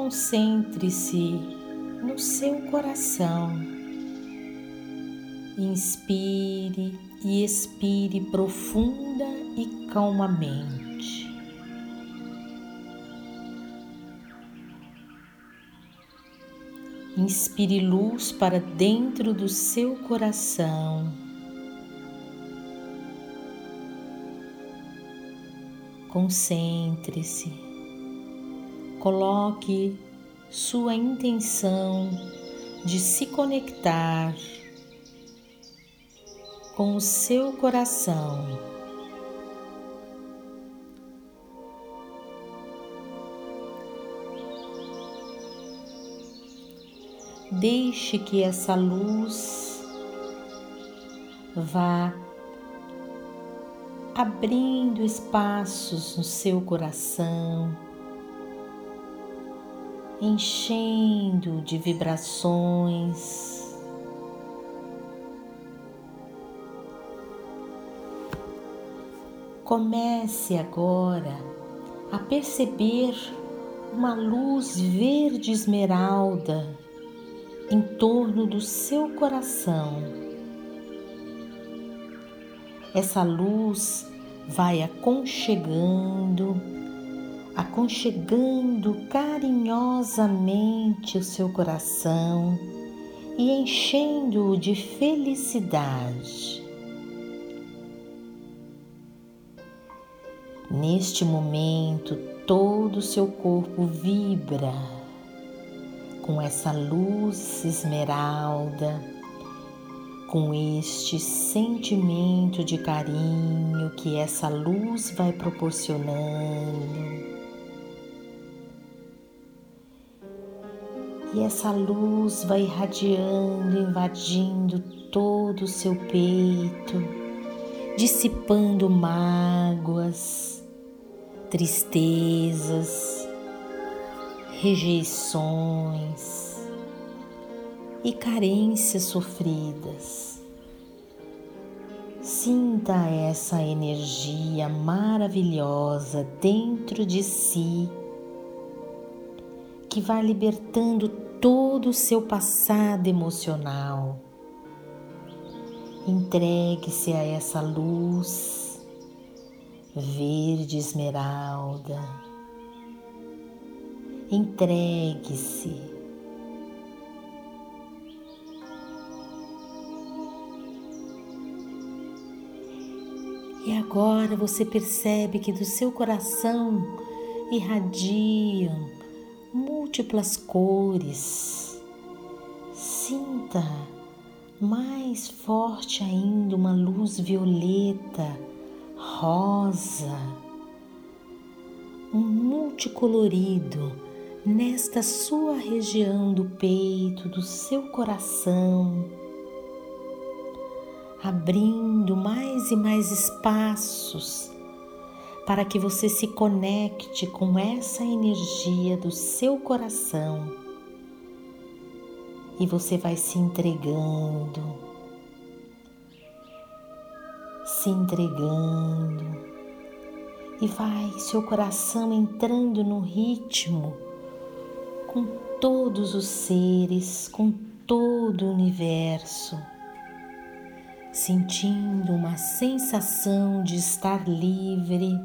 concentre-se no seu coração. Inspire e expire profunda e calmamente. Inspire luz para dentro do seu coração. Concentre-se, coloque sua intenção de se conectar com o seu coração. Deixe que essa luz vá abrindo espaços no seu coração, enchendo de vibrações. Comece agora a perceber uma luz verde esmeralda em torno do seu coração. Essa luz vai aconchegando, aconchegando carinhosamente o seu coração e enchendo-o de felicidade. Neste momento, todo o seu corpo vibra com essa luz esmeralda com este sentimento de carinho que essa luz vai proporcionando. E essa luz vai irradiando, invadindo todo o seu peito, dissipando mágoas, tristezas, rejeições e carências sofridas. Sinta essa energia maravilhosa dentro de si que vai libertando todo o seu passado emocional. Entregue-se a essa luz verde esmeralda. Entregue-se E agora você percebe que do seu coração irradiam múltiplas cores. Sinta mais forte ainda uma luz violeta, rosa, um multicolorido nesta sua região do peito, do seu coração abrindo mais e mais espaços para que você se conecte com essa energia do seu coração. E você vai se entregando, se entregando. E vai seu coração entrando no ritmo com todos os seres, com todo o universo. Sentindo uma sensação de estar livre,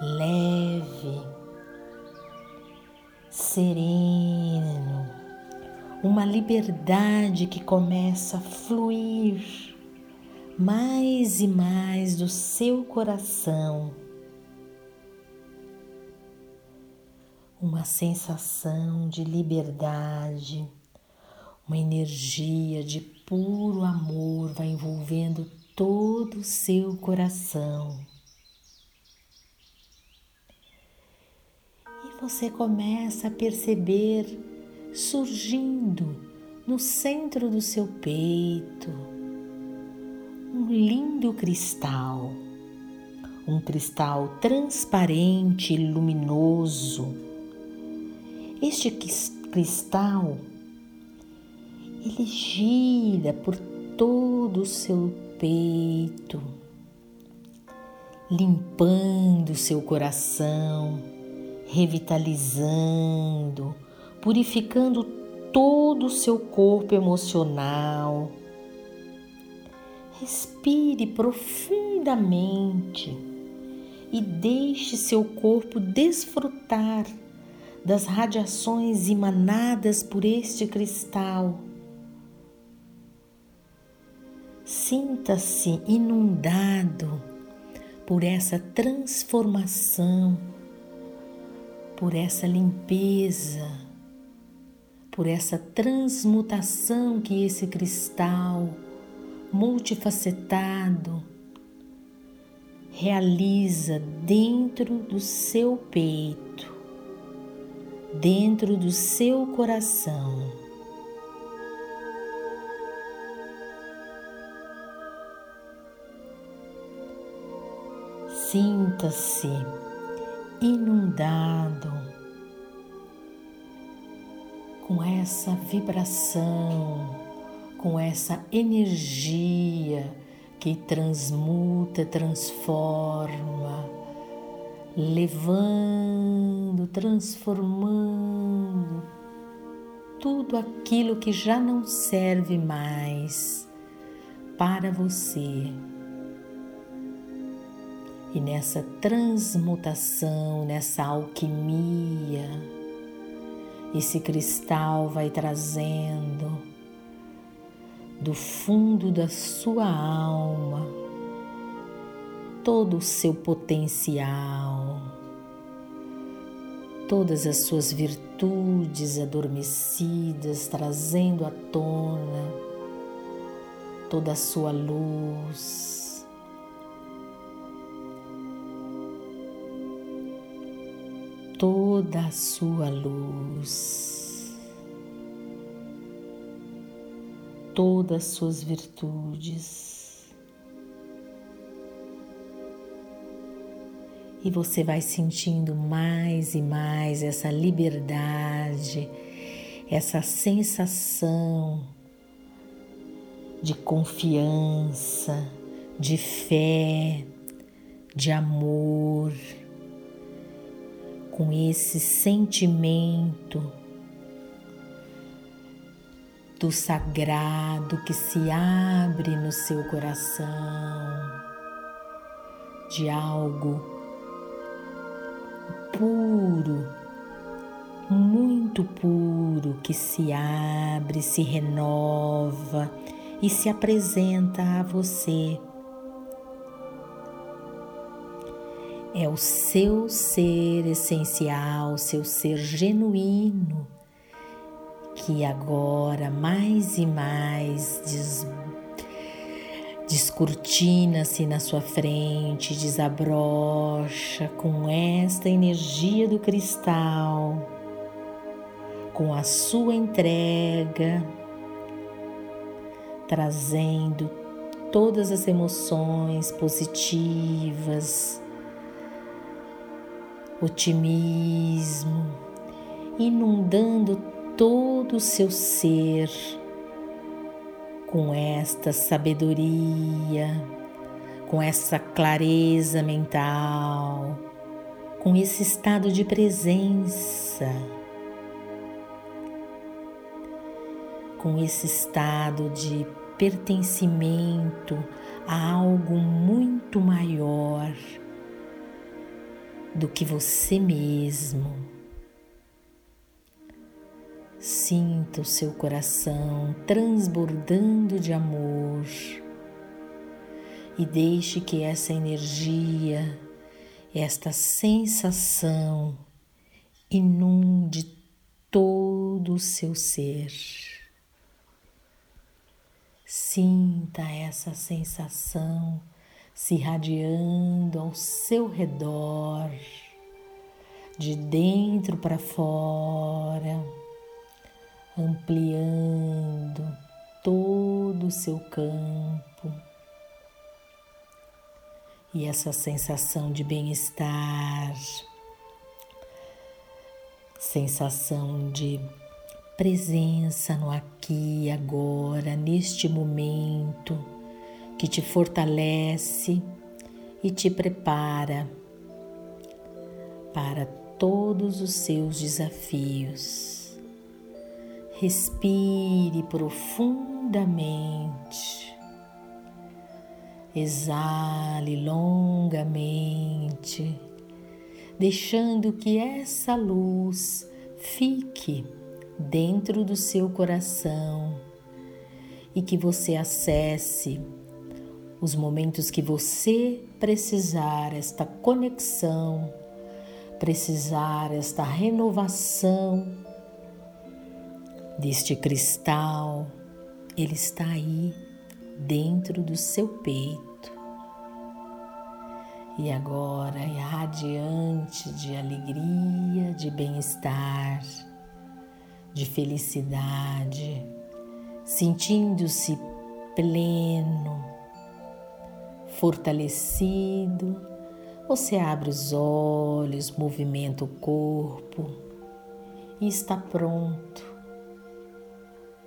leve, sereno, uma liberdade que começa a fluir mais e mais do seu coração. Uma sensação de liberdade, uma energia de puro amor vai envolvendo todo o seu coração. Você começa a perceber surgindo no centro do seu peito um lindo cristal, um cristal transparente e luminoso. Este cristal ele gira por todo o seu peito, limpando seu coração, revitalizando, purificando todo o seu corpo emocional. Respire profundamente e deixe seu corpo desfrutar das radiações emanadas por este cristal. Sinta-se inundado por essa transformação, por essa limpeza, por essa transmutação que esse cristal multifacetado realiza dentro do seu peito, dentro do seu coração. Sinta-se essa vibração, com essa energia que transmuta, transforma, levando, transformando tudo aquilo que já não serve mais para você. E nessa transmutação, nessa alquimia, esse cristal vai trazendo do fundo da sua alma todo o seu potencial, todas as suas virtudes adormecidas, trazendo à tona toda a sua luz toda a sua luz, todas as suas virtudes. E você vai sentindo mais e mais essa liberdade, essa sensação de confiança, de fé, de amor com esse sentimento do sagrado que se abre no seu coração, de algo puro, muito puro que se abre, se renova e se apresenta a você é o seu ser essencial, seu ser genuíno, que agora mais e mais des, descortina-se na sua frente, desabrocha com esta energia do cristal, com a sua entrega, trazendo todas as emoções positivas otimismo, inundando todo o seu ser com esta sabedoria, com essa clareza mental, com esse estado de presença, com esse estado de pertencimento a algo muito maior do que você mesmo. Sinta o seu coração transbordando de amor e deixe que essa energia, esta sensação inunde todo o seu ser. Sinta essa sensação se irradiando ao seu redor, de dentro para fora, ampliando todo o seu campo. E essa sensação de bem-estar, sensação de presença no aqui e agora, neste momento que te fortalece e te prepara para todos os seus desafios. Respire profundamente. Exale longamente, deixando que essa luz fique dentro do seu coração e que você acesse os momentos que você precisar esta conexão, precisar esta renovação deste cristal, ele está aí dentro do seu peito. E agora é radiante de alegria, de bem-estar, de felicidade, sentindo-se pleno, fortalecido, você abre os olhos, movimenta o corpo e está pronto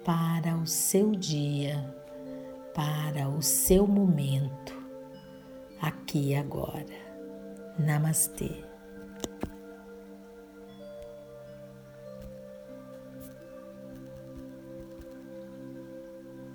para o seu dia, para o seu momento, aqui e agora. Namastê.